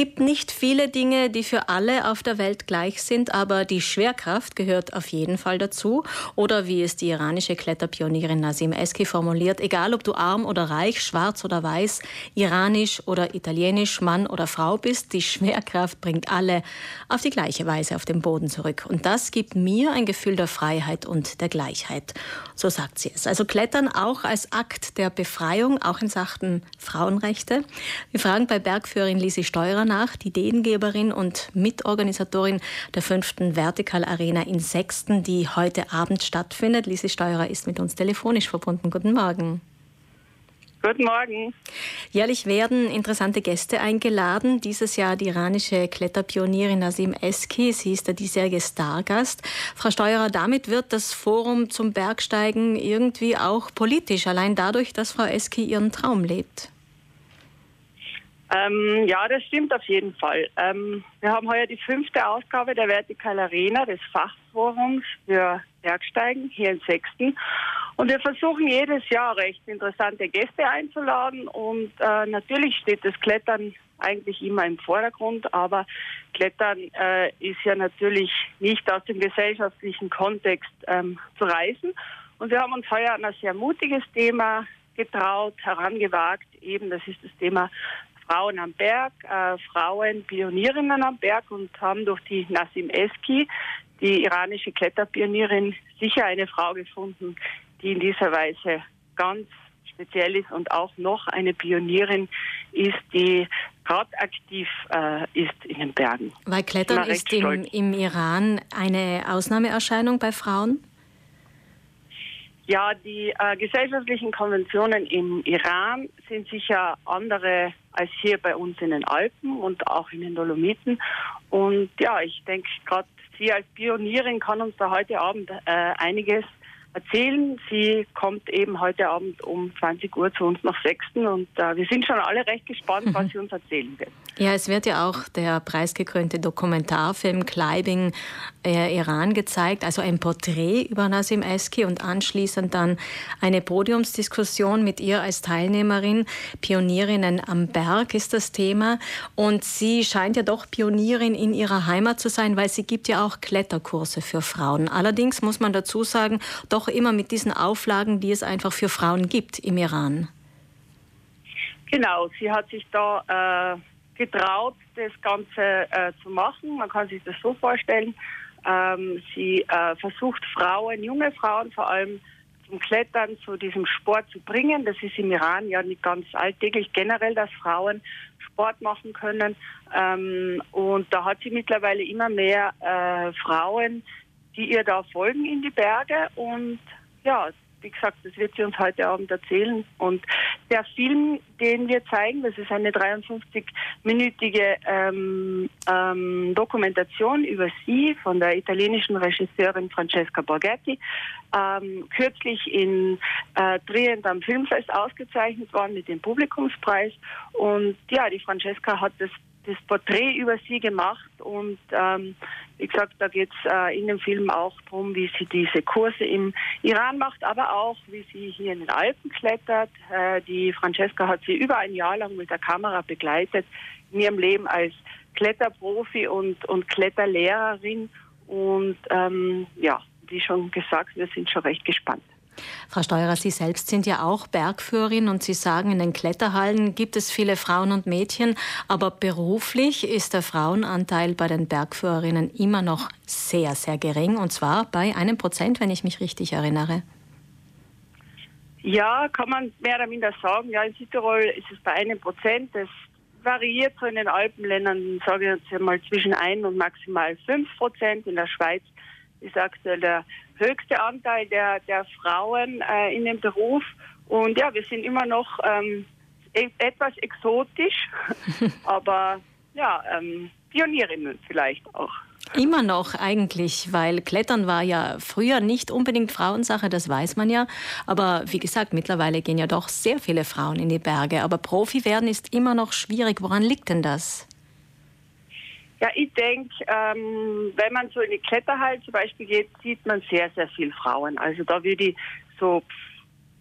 gibt nicht viele Dinge, die für alle auf der Welt gleich sind, aber die Schwerkraft gehört auf jeden Fall dazu. Oder wie es die iranische Kletterpionierin Nazim Eski formuliert, egal ob du arm oder reich, schwarz oder weiß, iranisch oder italienisch, Mann oder Frau bist, die Schwerkraft bringt alle auf die gleiche Weise auf den Boden zurück. Und das gibt mir ein Gefühl der Freiheit und der Gleichheit. So sagt sie es. Also Klettern auch als Akt der Befreiung, auch in Sachen Frauenrechte. Wir fragen bei Bergführerin Lisi Steurer nach, die Ideengeberin und Mitorganisatorin der fünften Vertical Arena in Sechsten, die heute Abend stattfindet. Lisi Steurer ist mit uns telefonisch verbunden. Guten Morgen. Guten Morgen. Jährlich werden interessante Gäste eingeladen. Dieses Jahr die iranische Kletterpionierin Nazim Eski. Sie ist der diesjährige Stargast. Frau Steuerer, damit wird das Forum zum Bergsteigen irgendwie auch politisch, allein dadurch, dass Frau Eski ihren Traum lebt. Ähm, ja, das stimmt auf jeden Fall. Ähm, wir haben heuer die fünfte Ausgabe der Vertical Arena des Fachforums für Bergsteigen hier in Sechsten. Und wir versuchen jedes Jahr recht interessante Gäste einzuladen. Und äh, natürlich steht das Klettern eigentlich immer im Vordergrund, aber Klettern äh, ist ja natürlich nicht aus dem gesellschaftlichen Kontext ähm, zu reißen. Und wir haben uns heuer an ein sehr mutiges Thema getraut, herangewagt. Eben, das ist das Thema Frauen am Berg, äh, Frauen Pionierinnen am Berg und haben durch die Nassim Eski, die iranische Kletterpionierin, sicher eine Frau gefunden, die in dieser Weise ganz speziell ist und auch noch eine Pionierin ist, die gerade aktiv äh, ist in den Bergen. Weil Klettern ist im, im Iran eine Ausnahmeerscheinung bei Frauen? Ja, die äh, gesellschaftlichen Konventionen im Iran sind sicher andere als hier bei uns in den Alpen und auch in den Dolomiten. Und ja, ich denke, gerade sie als Pionierin kann uns da heute Abend äh, einiges erzählen. Sie kommt eben heute Abend um 20 Uhr zu uns nach Sechsten und äh, wir sind schon alle recht gespannt, was sie uns erzählen wird. Ja, es wird ja auch der preisgekrönte Dokumentarfilm Climbing äh, Iran gezeigt, also ein Porträt über Nazim Eski und anschließend dann eine Podiumsdiskussion mit ihr als Teilnehmerin. Pionierinnen am Berg ist das Thema und sie scheint ja doch Pionierin in ihrer Heimat zu sein, weil sie gibt ja auch Kletterkurse für Frauen. Allerdings muss man dazu sagen, doch auch immer mit diesen Auflagen, die es einfach für Frauen gibt im Iran. Genau, sie hat sich da äh, getraut, das Ganze äh, zu machen. Man kann sich das so vorstellen. Ähm, sie äh, versucht Frauen, junge Frauen vor allem, zum Klettern, zu diesem Sport zu bringen. Das ist im Iran ja nicht ganz alltäglich generell, dass Frauen Sport machen können. Ähm, und da hat sie mittlerweile immer mehr äh, Frauen, die ihr da folgen in die Berge. Und ja, wie gesagt, das wird sie uns heute Abend erzählen. Und der Film, den wir zeigen, das ist eine 53-minütige ähm, ähm, Dokumentation über sie von der italienischen Regisseurin Francesca Borghetti, ähm, kürzlich in äh, Trient am Filmfest ausgezeichnet worden mit dem Publikumspreis. Und ja, die Francesca hat das das Porträt über sie gemacht und ähm, wie gesagt, da geht es äh, in dem Film auch darum, wie sie diese Kurse im Iran macht, aber auch, wie sie hier in den Alpen klettert. Äh, die Francesca hat sie über ein Jahr lang mit der Kamera begleitet in ihrem Leben als Kletterprofi und, und Kletterlehrerin. Und ähm, ja, wie schon gesagt, wir sind schon recht gespannt. Frau Steurer, Sie selbst sind ja auch Bergführerin und Sie sagen, in den Kletterhallen gibt es viele Frauen und Mädchen, aber beruflich ist der Frauenanteil bei den Bergführerinnen immer noch sehr, sehr gering und zwar bei einem Prozent, wenn ich mich richtig erinnere. Ja, kann man mehr oder minder sagen. Ja, in Südtirol ist es bei einem Prozent. Das variiert so in den Alpenländern, sage ich jetzt mal, zwischen ein und maximal fünf Prozent. In der Schweiz ist aktuell der höchste Anteil der, der Frauen äh, in dem Beruf. Und ja, wir sind immer noch ähm, e etwas exotisch, aber ja, ähm, Pionierinnen vielleicht auch. Immer noch eigentlich, weil Klettern war ja früher nicht unbedingt Frauensache, das weiß man ja. Aber wie gesagt, mittlerweile gehen ja doch sehr viele Frauen in die Berge. Aber Profi werden ist immer noch schwierig. Woran liegt denn das? Ja, ich denke, ähm, wenn man so in die Kletterhalle zum Beispiel geht, sieht man sehr, sehr viele Frauen. Also da würde ich so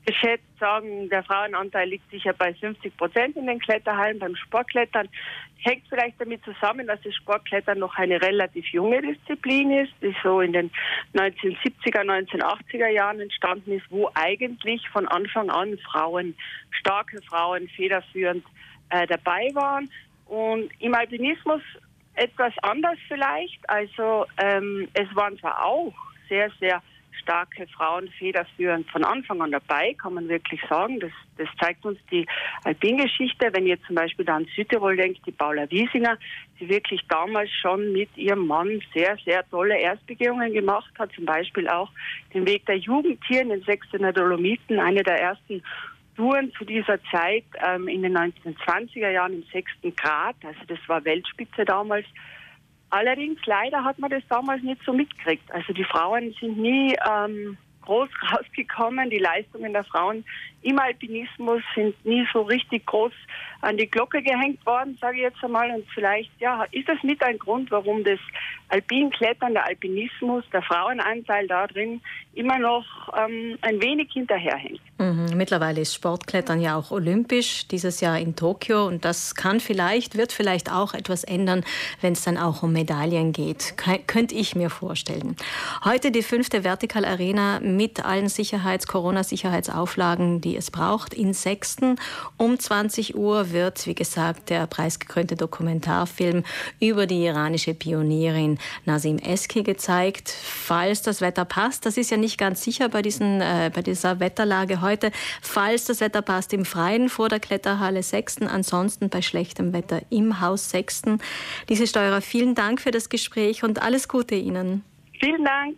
geschätzt sagen, der Frauenanteil liegt sicher bei 50 Prozent in den Kletterhallen. Beim Sportklettern hängt vielleicht damit zusammen, dass das Sportklettern noch eine relativ junge Disziplin ist, die so in den 1970er, 1980er Jahren entstanden ist, wo eigentlich von Anfang an Frauen, starke Frauen, federführend äh, dabei waren. Und im Alpinismus etwas anders vielleicht. Also ähm, es waren zwar auch sehr, sehr starke Frauen federführend von Anfang an dabei, kann man wirklich sagen. Das, das zeigt uns die Alpingeschichte. Wenn ihr zum Beispiel da an Südtirol denkt, die Paula Wiesinger, die wirklich damals schon mit ihrem Mann sehr, sehr tolle Erstbegehungen gemacht hat, zum Beispiel auch den Weg der Jugend hier in den Sechstener Dolomiten, eine der ersten Touren zu dieser Zeit ähm, in den 1920er Jahren im sechsten Grad, also das war Weltspitze damals. Allerdings leider hat man das damals nicht so mitgekriegt. Also die Frauen sind nie ähm, groß rausgekommen. Die Leistungen der Frauen im Alpinismus sind nie so richtig groß an die Glocke gehängt worden, sage ich jetzt einmal. Und vielleicht ja, ist das mit ein Grund, warum das Alpinklettern, der Alpinismus, der Frauenanteil da drin immer noch ähm, ein wenig hinterherhängt. Mhm. Mittlerweile ist Sportklettern ja auch olympisch, dieses Jahr in Tokio. Und das kann vielleicht, wird vielleicht auch etwas ändern, wenn es dann auch um Medaillen geht. könnte ich mir vorstellen. Heute die fünfte Vertical Arena mit allen Sicherheits-, Corona-Sicherheitsauflagen, die es braucht, in Sechsten. Um 20 Uhr wird, wie gesagt, der preisgekrönte Dokumentarfilm über die iranische Pionierin Nasim Eski gezeigt. Falls das Wetter passt, das ist ja nicht ganz sicher bei, diesen, äh, bei dieser Wetterlage heute, falls das Wetter passt im Freien vor der Kletterhalle Sechsten, ansonsten bei schlechtem Wetter im Haus Sechsten. Diese Steuerer, vielen Dank für das Gespräch und alles Gute Ihnen. Vielen Dank.